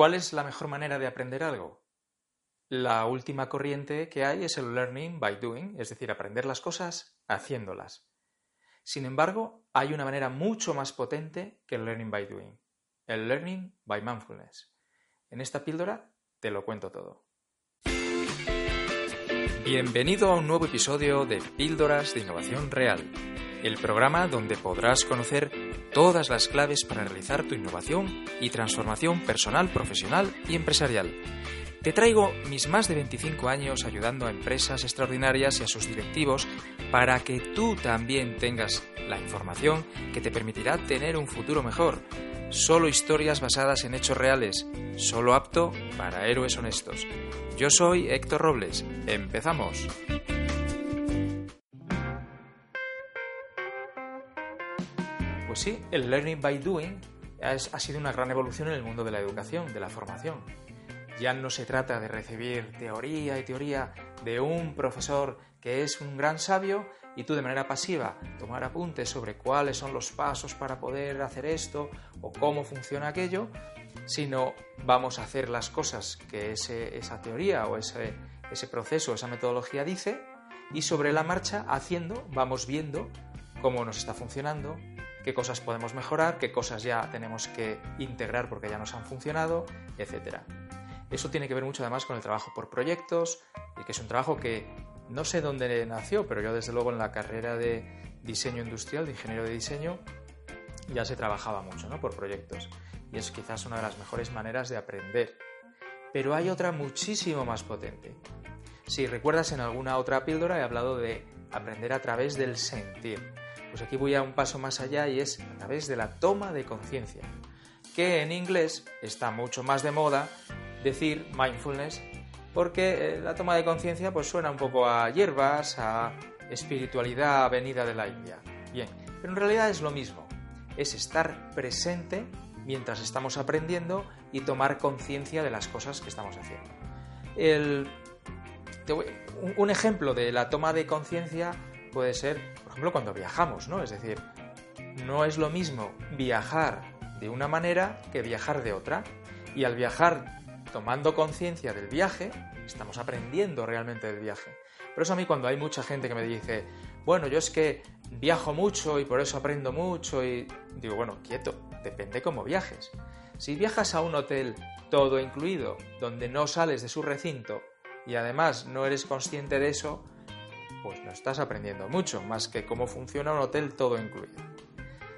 ¿Cuál es la mejor manera de aprender algo? La última corriente que hay es el learning by doing, es decir, aprender las cosas haciéndolas. Sin embargo, hay una manera mucho más potente que el learning by doing, el learning by mindfulness. En esta píldora te lo cuento todo. Bienvenido a un nuevo episodio de Píldoras de Innovación Real, el programa donde podrás conocer todas las claves para realizar tu innovación y transformación personal, profesional y empresarial. Te traigo mis más de 25 años ayudando a empresas extraordinarias y a sus directivos para que tú también tengas la información que te permitirá tener un futuro mejor. Solo historias basadas en hechos reales, solo apto para héroes honestos. Yo soy Héctor Robles. Empezamos. Pues sí, el learning by doing ha sido una gran evolución en el mundo de la educación, de la formación. Ya no se trata de recibir teoría y teoría de un profesor que es un gran sabio y tú de manera pasiva tomar apuntes sobre cuáles son los pasos para poder hacer esto o cómo funciona aquello, sino vamos a hacer las cosas que esa teoría o ese, ese proceso, esa metodología dice y sobre la marcha haciendo vamos viendo cómo nos está funcionando, qué cosas podemos mejorar, qué cosas ya tenemos que integrar porque ya nos han funcionado, etc. Eso tiene que ver mucho además con el trabajo por proyectos, que es un trabajo que no sé dónde nació, pero yo desde luego en la carrera de diseño industrial, de ingeniero de diseño, ya se trabajaba mucho ¿no? por proyectos. Y es quizás una de las mejores maneras de aprender. Pero hay otra muchísimo más potente. Si recuerdas en alguna otra píldora he hablado de aprender a través del sentir. Pues aquí voy a un paso más allá y es a través de la toma de conciencia, que en inglés está mucho más de moda decir mindfulness porque eh, la toma de conciencia pues suena un poco a hierbas, a espiritualidad venida de la India. Bien, pero en realidad es lo mismo, es estar presente mientras estamos aprendiendo y tomar conciencia de las cosas que estamos haciendo. un ejemplo de la toma de conciencia puede ser por ejemplo, cuando viajamos, ¿no? Es decir, no es lo mismo viajar de una manera que viajar de otra. Y al viajar tomando conciencia del viaje, estamos aprendiendo realmente del viaje. Por eso a mí cuando hay mucha gente que me dice, bueno, yo es que viajo mucho y por eso aprendo mucho y digo, bueno, quieto, depende cómo viajes. Si viajas a un hotel todo incluido, donde no sales de su recinto y además no eres consciente de eso, pues no estás aprendiendo mucho, más que cómo funciona un hotel todo incluido.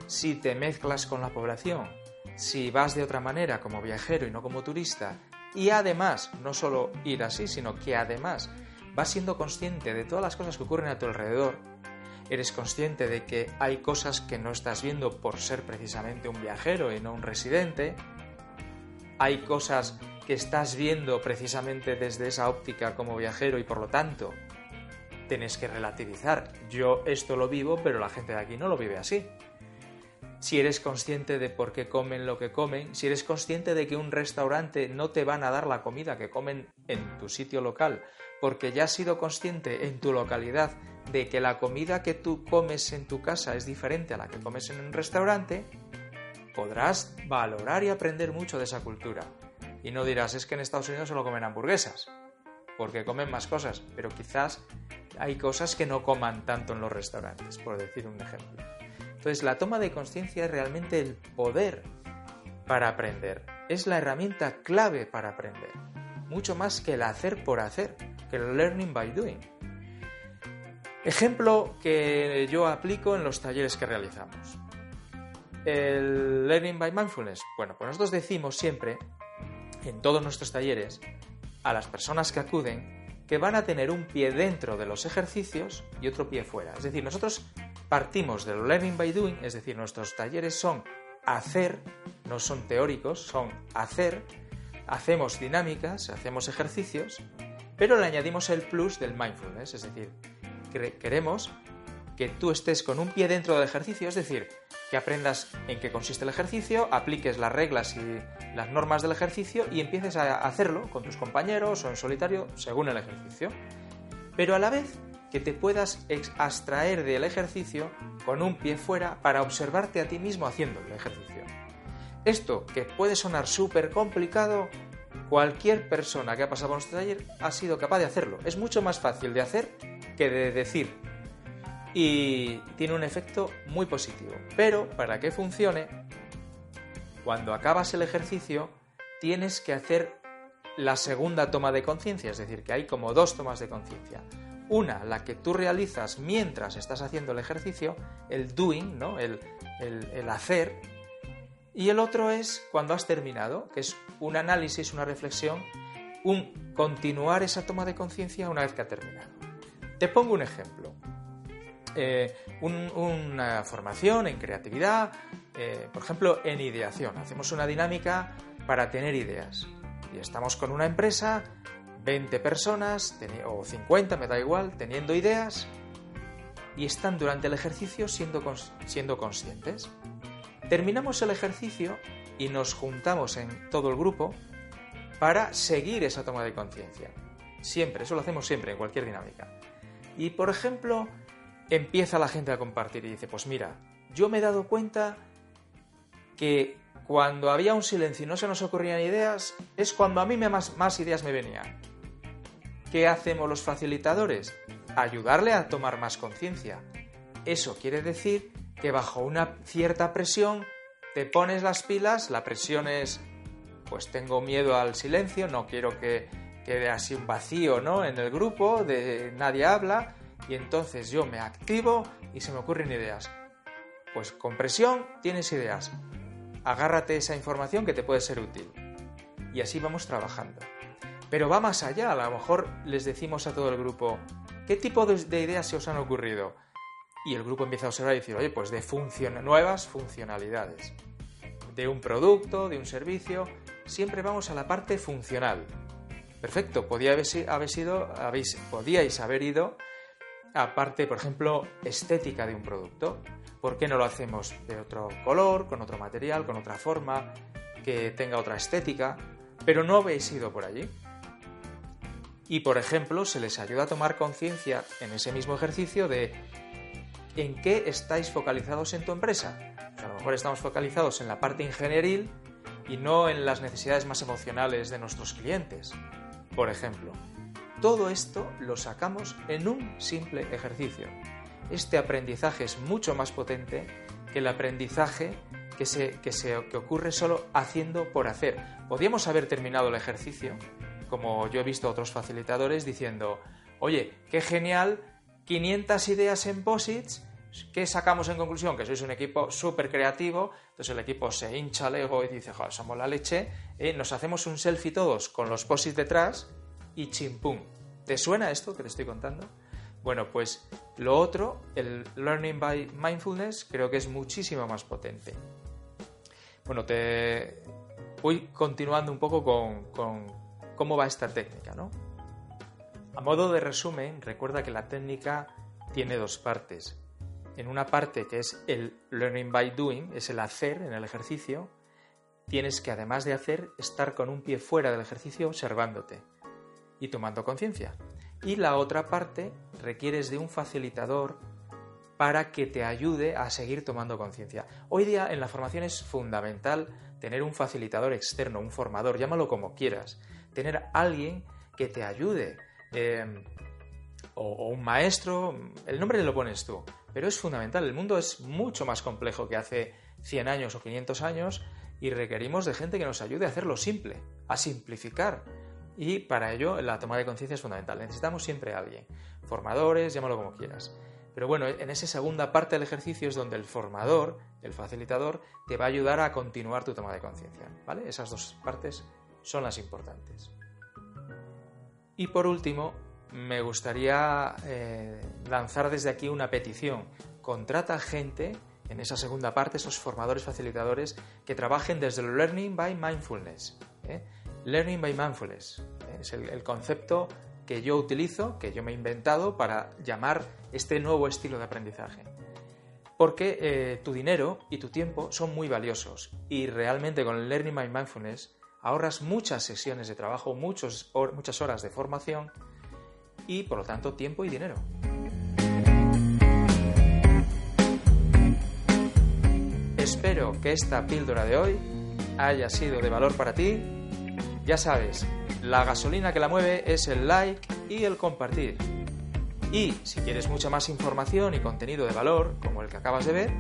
Si te mezclas con la población, si vas de otra manera como viajero y no como turista, y además, no solo ir así, sino que además vas siendo consciente de todas las cosas que ocurren a tu alrededor, eres consciente de que hay cosas que no estás viendo por ser precisamente un viajero y no un residente, hay cosas que estás viendo precisamente desde esa óptica como viajero y por lo tanto tienes que relativizar. Yo esto lo vivo, pero la gente de aquí no lo vive así. Si eres consciente de por qué comen lo que comen, si eres consciente de que un restaurante no te van a dar la comida que comen en tu sitio local, porque ya has sido consciente en tu localidad de que la comida que tú comes en tu casa es diferente a la que comes en un restaurante, podrás valorar y aprender mucho de esa cultura. Y no dirás, es que en Estados Unidos solo comen hamburguesas, porque comen más cosas, pero quizás hay cosas que no coman tanto en los restaurantes, por decir un ejemplo. Entonces, la toma de conciencia es realmente el poder para aprender. Es la herramienta clave para aprender. Mucho más que el hacer por hacer, que el learning by doing. Ejemplo que yo aplico en los talleres que realizamos. El learning by mindfulness. Bueno, pues nosotros decimos siempre, en todos nuestros talleres, a las personas que acuden, que van a tener un pie dentro de los ejercicios y otro pie fuera. Es decir, nosotros partimos del learning by doing, es decir, nuestros talleres son hacer, no son teóricos, son hacer, hacemos dinámicas, hacemos ejercicios, pero le añadimos el plus del mindfulness, es decir, queremos que tú estés con un pie dentro del ejercicio, es decir, que aprendas en qué consiste el ejercicio, apliques las reglas y las normas del ejercicio y empieces a hacerlo con tus compañeros o en solitario según el ejercicio. Pero a la vez que te puedas abstraer del ejercicio con un pie fuera para observarte a ti mismo haciendo el ejercicio. Esto, que puede sonar súper complicado, cualquier persona que ha pasado por nuestro taller ha sido capaz de hacerlo. Es mucho más fácil de hacer que de decir. Y tiene un efecto muy positivo. Pero para que funcione, cuando acabas el ejercicio, tienes que hacer la segunda toma de conciencia, es decir, que hay como dos tomas de conciencia. Una, la que tú realizas mientras estás haciendo el ejercicio, el doing, ¿no? el, el hacer, y el otro es cuando has terminado, que es un análisis, una reflexión, un continuar esa toma de conciencia una vez que ha terminado. Te pongo un ejemplo. Eh, una formación en creatividad, eh, por ejemplo, en ideación. Hacemos una dinámica para tener ideas. Y estamos con una empresa, 20 personas o 50, me da igual, teniendo ideas y están durante el ejercicio siendo, siendo conscientes. Terminamos el ejercicio y nos juntamos en todo el grupo para seguir esa toma de conciencia. Siempre, eso lo hacemos siempre en cualquier dinámica. Y por ejemplo, empieza la gente a compartir y dice, pues mira, yo me he dado cuenta que cuando había un silencio y no se nos ocurrían ideas, es cuando a mí más, más ideas me venían. ¿Qué hacemos los facilitadores? Ayudarle a tomar más conciencia. Eso quiere decir que bajo una cierta presión te pones las pilas, la presión es, pues tengo miedo al silencio, no quiero que quede así un vacío ¿no? en el grupo, de nadie habla, y entonces yo me activo y se me ocurren ideas. Pues con presión tienes ideas. Agárrate esa información que te puede ser útil. Y así vamos trabajando. Pero va más allá, a lo mejor les decimos a todo el grupo, ¿qué tipo de ideas se os han ocurrido? y el grupo empieza a observar y decir, oye, pues de nuevas funcionalidades. De un producto, de un servicio, siempre vamos a la parte funcional. Perfecto, podía sido, habéis, podíais haber ido a parte, por ejemplo, estética de un producto. ¿Por qué no lo hacemos de otro color, con otro material, con otra forma, que tenga otra estética? Pero no habéis ido por allí. Y, por ejemplo, se les ayuda a tomar conciencia en ese mismo ejercicio de en qué estáis focalizados en tu empresa. a lo mejor estamos focalizados en la parte ingenieril y no en las necesidades más emocionales de nuestros clientes. Por ejemplo, todo esto lo sacamos en un simple ejercicio. Este aprendizaje es mucho más potente que el aprendizaje que, se, que, se, que ocurre solo haciendo por hacer. Podríamos haber terminado el ejercicio, como yo he visto a otros facilitadores, diciendo, oye, qué genial 500 ideas en posits, ¿qué sacamos en conclusión? Que sois un equipo súper creativo, entonces el equipo se hincha el ego y dice, joder, somos la leche, eh, nos hacemos un selfie todos con los posits detrás y chimpum. ¿Te suena esto que te estoy contando? Bueno, pues lo otro, el Learning by Mindfulness, creo que es muchísimo más potente. Bueno, te voy continuando un poco con, con cómo va esta técnica, ¿no? A modo de resumen, recuerda que la técnica tiene dos partes. En una parte que es el learning by doing, es el hacer en el ejercicio, tienes que además de hacer, estar con un pie fuera del ejercicio observándote y tomando conciencia. Y la otra parte requieres de un facilitador para que te ayude a seguir tomando conciencia. Hoy día en la formación es fundamental tener un facilitador externo, un formador, llámalo como quieras, tener alguien que te ayude Em, o, un maestro, el nombre lo pones tú, pero es fundamental. El mundo es mucho más complejo que hace 100 años o 500 años y requerimos de gente que nos ayude a hacerlo simple, a simplificar. Y para ello la toma de conciencia es fundamental. Necesitamos siempre a alguien, formadores, llámalo como quieras. Pero bueno, en esa segunda parte del ejercicio es donde el formador, el facilitador, te va a ayudar a continuar tu toma de conciencia. ¿Vale? Esas dos partes son las importantes. Y por último, me gustaría eh, lanzar desde aquí una petición. Contrata gente en esa segunda parte, esos formadores facilitadores que trabajen desde el Learning by Mindfulness. ¿eh? Learning by Mindfulness ¿eh? es el, concepto que yo utilizo, que yo me he inventado para llamar este nuevo estilo de aprendizaje. Porque tu dinero y tu tiempo son muy valiosos y realmente con el Learning by Mindfulness ahorras muchas sesiones de trabajo, muchas horas de formación y por lo tanto tiempo y dinero. Espero que esta píldora de hoy haya sido de valor para ti. Ya sabes, la gasolina que la mueve es el like y el compartir. Y si quieres mucha más información y contenido de valor, como el que acabas de ver,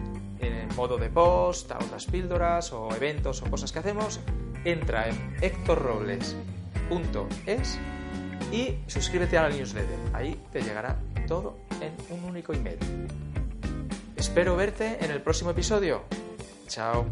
en modo de post, a otras píldoras o eventos o cosas que hacemos, entra en hectorrobles.es y suscríbete a la newsletter. Ahí te llegará todo en un único email. Espero verte en el próximo episodio. Chao.